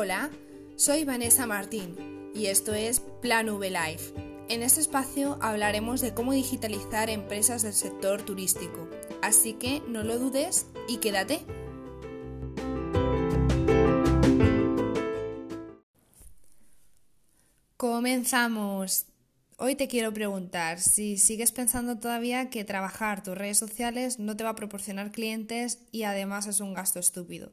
Hola, soy Vanessa Martín y esto es Plan V Life. En este espacio hablaremos de cómo digitalizar empresas del sector turístico, así que no lo dudes y quédate. Comenzamos. Hoy te quiero preguntar si sigues pensando todavía que trabajar tus redes sociales no te va a proporcionar clientes y además es un gasto estúpido.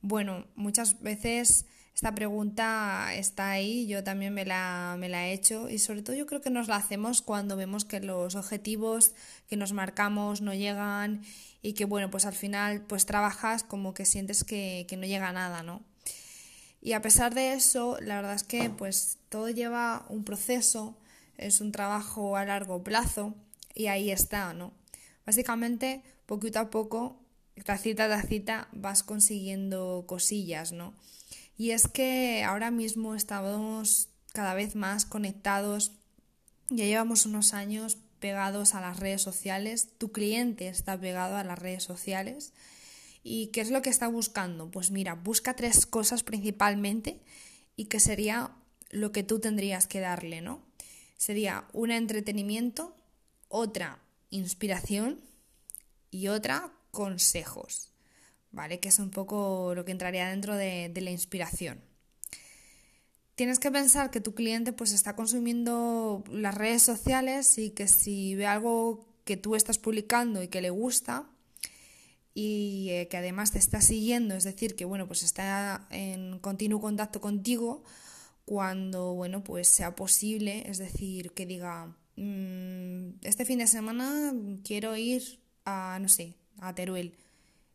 Bueno, muchas veces esta pregunta está ahí, yo también me la, me la he hecho y sobre todo yo creo que nos la hacemos cuando vemos que los objetivos que nos marcamos no llegan y que bueno, pues al final pues trabajas como que sientes que, que no llega a nada, ¿no? Y a pesar de eso, la verdad es que pues todo lleva un proceso, es un trabajo a largo plazo y ahí está, ¿no? Básicamente, poquito a poco tacita a cita vas consiguiendo cosillas, ¿no? Y es que ahora mismo estamos cada vez más conectados, ya llevamos unos años pegados a las redes sociales, tu cliente está pegado a las redes sociales. ¿Y qué es lo que está buscando? Pues mira, busca tres cosas principalmente y que sería lo que tú tendrías que darle, ¿no? Sería un entretenimiento, otra inspiración y otra consejos, ¿vale? Que es un poco lo que entraría dentro de, la inspiración. Tienes que pensar que tu cliente pues está consumiendo las redes sociales y que si ve algo que tú estás publicando y que le gusta y eh, que además te está siguiendo, es decir, que bueno, pues está en continuo contacto contigo cuando bueno, pues sea posible, es decir, que diga, mm, este fin de semana quiero ir a, no sé, a Teruel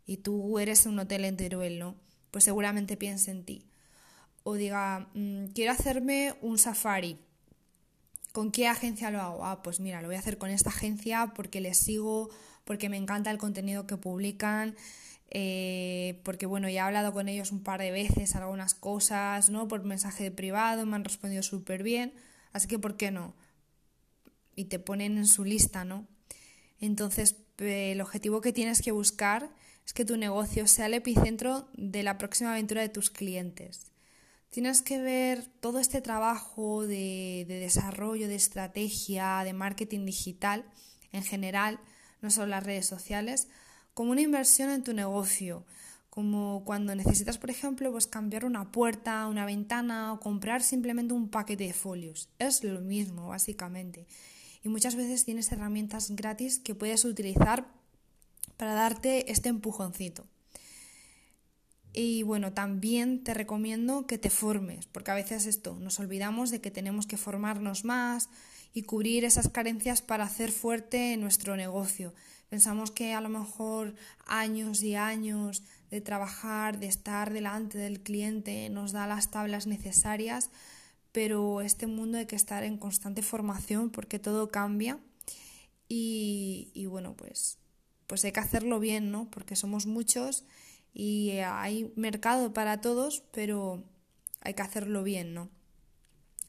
y tú eres un hotel en Teruel, ¿no? Pues seguramente piense en ti. O diga, mm, quiero hacerme un safari. ¿Con qué agencia lo hago? Ah, pues mira, lo voy a hacer con esta agencia porque les sigo, porque me encanta el contenido que publican, eh, porque bueno, ya he hablado con ellos un par de veces algunas cosas, ¿no? Por mensaje privado, me han respondido súper bien, así que ¿por qué no? Y te ponen en su lista, ¿no? Entonces, el objetivo que tienes que buscar es que tu negocio sea el epicentro de la próxima aventura de tus clientes. Tienes que ver todo este trabajo de, desarrollo, de estrategia, de marketing digital en general, no solo las redes sociales, como una inversión en tu negocio, como cuando necesitas, por ejemplo, pues cambiar una puerta, una ventana o comprar simplemente un paquete de folios. Es lo mismo, básicamente y muchas veces tienes herramientas gratis que puedes utilizar para darte este empujoncito. Y bueno, también te recomiendo que te formes, porque a veces esto, nos olvidamos de que tenemos que formarnos más y cubrir esas carencias para hacer fuerte nuestro negocio. Pensamos que a lo mejor años y años de trabajar, de estar delante del cliente, nos da las tablas necesarias pero este mundo hay que estar en constante formación porque todo cambia y, bueno, pues, pues hay que hacerlo bien, ¿no? Porque somos muchos y hay mercado para todos, pero hay que hacerlo bien, ¿no?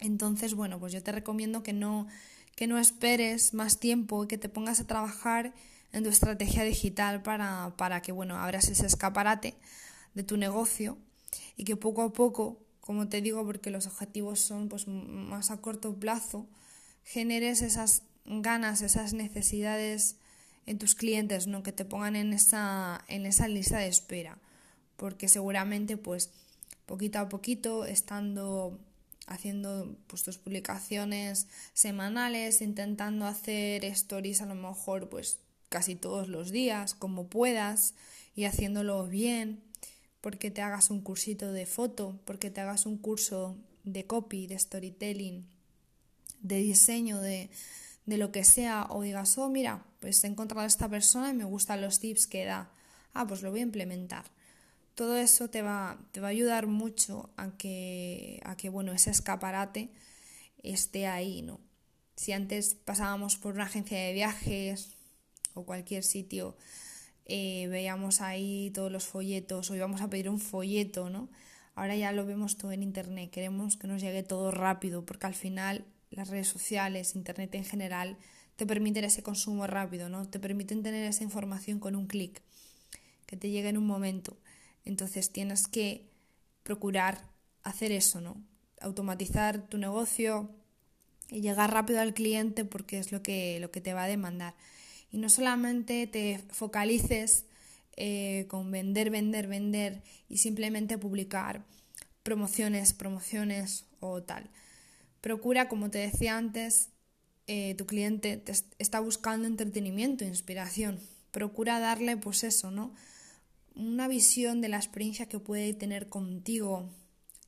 Entonces, bueno, pues yo te recomiendo que no, que no esperes más tiempo y que te pongas a trabajar en tu estrategia digital para, para que, bueno, abras ese escaparate de tu negocio y que poco a poco como te digo, porque los objetivos son pues, más a corto plazo, generes esas ganas, esas necesidades en tus clientes, ¿no? que te pongan en esa, en esa lista de espera, porque seguramente pues poquito a poquito, estando haciendo pues, tus publicaciones semanales, intentando hacer stories a lo mejor pues casi todos los días, como puedas, y haciéndolo bien, porque te hagas un cursito de foto, porque te hagas un curso de copy, de storytelling, de diseño, de, de lo que sea, o digas, oh, mira, pues he encontrado a esta persona y me gustan los tips que da. Ah, pues lo voy a implementar. Todo eso te va, te va a ayudar mucho a que, a que, bueno, ese escaparate esté ahí, ¿no? Si antes pasábamos por una agencia de viajes o cualquier sitio eh, veíamos ahí todos los folletos o íbamos a pedir un folleto, ¿no? Ahora ya lo vemos todo en Internet, queremos que nos llegue todo rápido, porque al final las redes sociales, Internet en general, te permiten ese consumo rápido, ¿no? Te permiten tener esa información con un clic, que te llegue en un momento. Entonces tienes que procurar hacer eso, ¿no? Automatizar tu negocio y llegar rápido al cliente porque es lo que, lo que te va a demandar. Y no solamente te focalices eh, con vender, vender, vender y simplemente publicar promociones, promociones o tal. Procura, como te decía antes, eh, tu cliente te está buscando entretenimiento, inspiración. Procura darle, pues eso, ¿no? Una visión de la experiencia que puede tener contigo,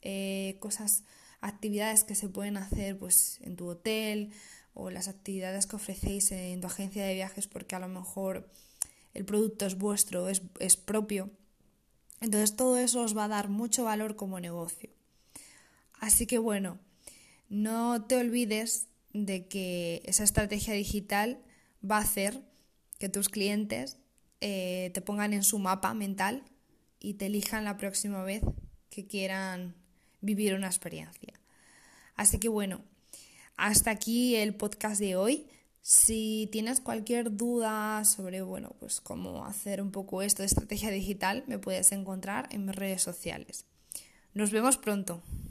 eh, cosas, actividades que se pueden hacer pues en tu hotel o las actividades que ofrecéis en tu agencia de viajes porque a lo mejor el producto es vuestro, es, es propio. Entonces todo eso os va a dar mucho valor como negocio. Así que bueno, no te olvides de que esa estrategia digital va a hacer que tus clientes eh, te pongan en su mapa mental y te elijan la próxima vez que quieran vivir una experiencia. Así que bueno, hasta aquí el podcast de hoy. Si tienes cualquier duda sobre, bueno, pues cómo hacer un poco esto de estrategia digital, me puedes encontrar en mis redes sociales. Nos vemos pronto.